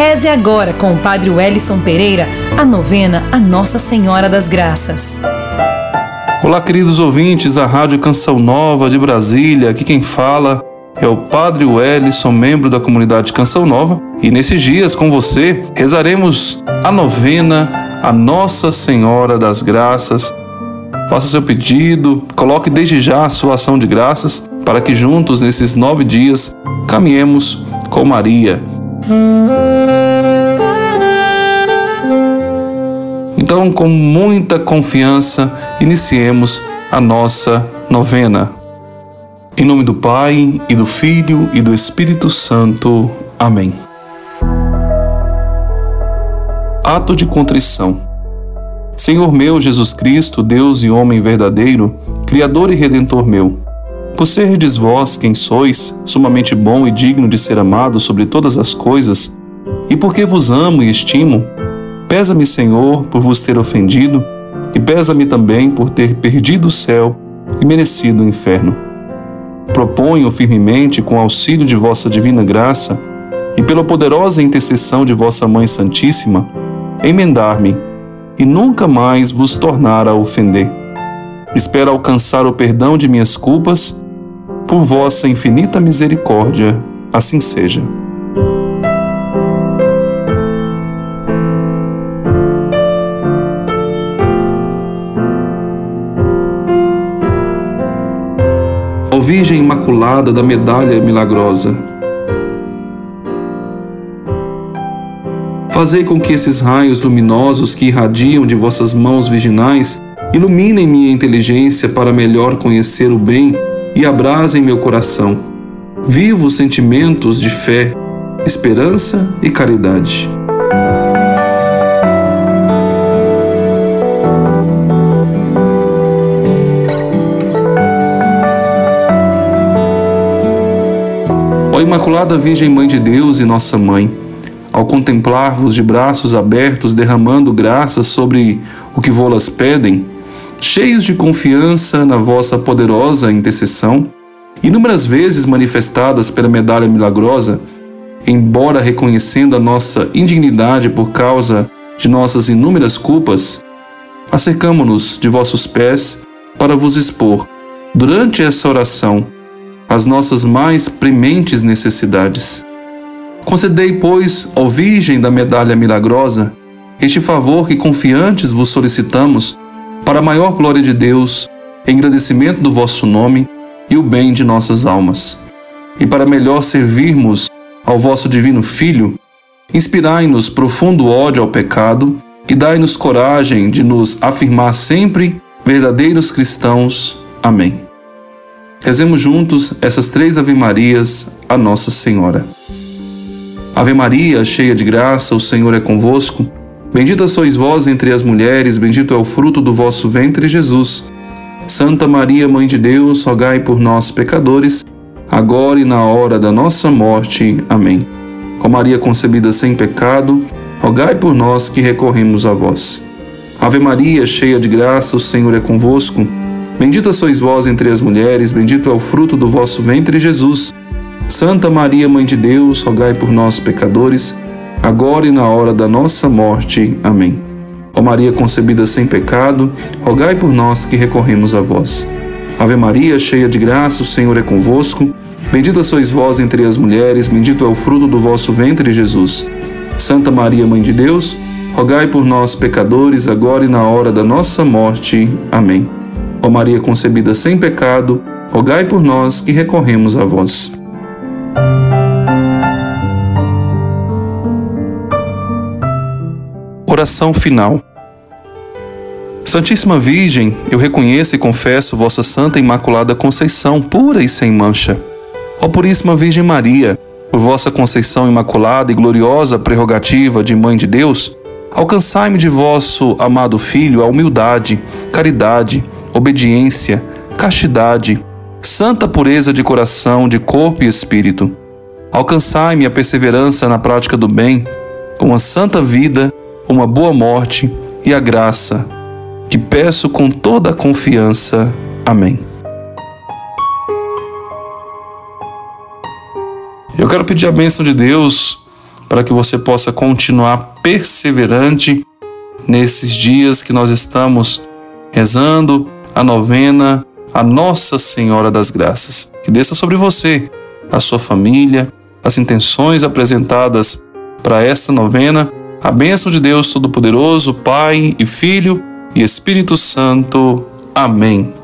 Reze agora com o Padre Wellison Pereira a novena a Nossa Senhora das Graças. Olá, queridos ouvintes da Rádio Canção Nova de Brasília. Aqui quem fala é o Padre Wellison, membro da comunidade Canção Nova. E nesses dias, com você, rezaremos a novena a Nossa Senhora das Graças. Faça seu pedido, coloque desde já a sua ação de graças para que juntos, nesses nove dias, caminhemos com Maria. Então, com muita confiança, iniciemos a nossa novena. Em nome do Pai, e do Filho, e do Espírito Santo. Amém. Ato de contrição. Senhor meu Jesus Cristo, Deus e homem verdadeiro, Criador e Redentor meu, por serdes vós quem sois, sumamente bom e digno de ser amado sobre todas as coisas, e porque vos amo e estimo, pesa-me, Senhor, por vos ter ofendido, e pesa-me também por ter perdido o céu e merecido o inferno. Proponho firmemente, com auxílio de vossa divina graça, e pela poderosa intercessão de vossa Mãe Santíssima, emendar-me e nunca mais vos tornar a ofender. Espero alcançar o perdão de minhas culpas por vossa infinita misericórdia, assim seja. Ó Virgem Imaculada da Medalha Milagrosa, fazei com que esses raios luminosos que irradiam de vossas mãos virginais iluminem minha inteligência para melhor conhecer o bem e abrasem meu coração. Vivos sentimentos de fé, esperança e caridade. Imaculada Virgem Mãe de Deus e Nossa Mãe, ao contemplar-vos de braços abertos derramando graças sobre o que vô-las pedem, cheios de confiança na vossa poderosa intercessão, inúmeras vezes manifestadas pela medalha milagrosa, embora reconhecendo a nossa indignidade por causa de nossas inúmeras culpas, acercamo-nos de vossos pés para vos expor, durante essa oração, as nossas mais prementes necessidades. Concedei, pois, ó Virgem da Medalha Milagrosa, este favor que confiantes vos solicitamos para a maior glória de Deus, em agradecimento do vosso nome e o bem de nossas almas. E para melhor servirmos ao vosso divino Filho, inspirai-nos profundo ódio ao pecado e dai-nos coragem de nos afirmar sempre verdadeiros cristãos. Amém. Rezemos juntos essas três Ave-Marias a Nossa Senhora. Ave Maria, cheia de graça, o Senhor é convosco. Bendita sois vós entre as mulheres, bendito é o fruto do vosso ventre, Jesus. Santa Maria, Mãe de Deus, rogai por nós, pecadores, agora e na hora da nossa morte. Amém. Ó Maria concebida sem pecado, rogai por nós que recorremos a vós. Ave Maria, cheia de graça, o Senhor é convosco. Bendita sois vós entre as mulheres, bendito é o fruto do vosso ventre, Jesus. Santa Maria, Mãe de Deus, rogai por nós, pecadores, agora e na hora da nossa morte. Amém. Ó Maria concebida sem pecado, rogai por nós que recorremos a vós. Ave Maria, cheia de graça, o Senhor é convosco. Bendita sois vós entre as mulheres, bendito é o fruto do vosso ventre, Jesus. Santa Maria, Mãe de Deus, rogai por nós, pecadores, agora e na hora da nossa morte. Amém. Ó Maria concebida sem pecado, rogai por nós que recorremos a vós. Oração final. Santíssima Virgem, eu reconheço e confesso vossa Santa Imaculada Conceição, pura e sem mancha. Ó Puríssima Virgem Maria, por vossa Conceição Imaculada e gloriosa prerrogativa de Mãe de Deus, alcançai-me de vosso amado Filho a humildade, caridade, obediência, castidade, santa pureza de coração, de corpo e espírito. Alcançai-me a perseverança na prática do bem, uma santa vida uma boa morte e a graça, que peço com toda a confiança. Amém. Eu quero pedir a bênção de Deus para que você possa continuar perseverante nesses dias que nós estamos rezando a novena a Nossa Senhora das Graças. Que desça sobre você, a sua família, as intenções apresentadas para esta novena, a bênção de Deus Todo-Poderoso, Pai e Filho e Espírito Santo. Amém.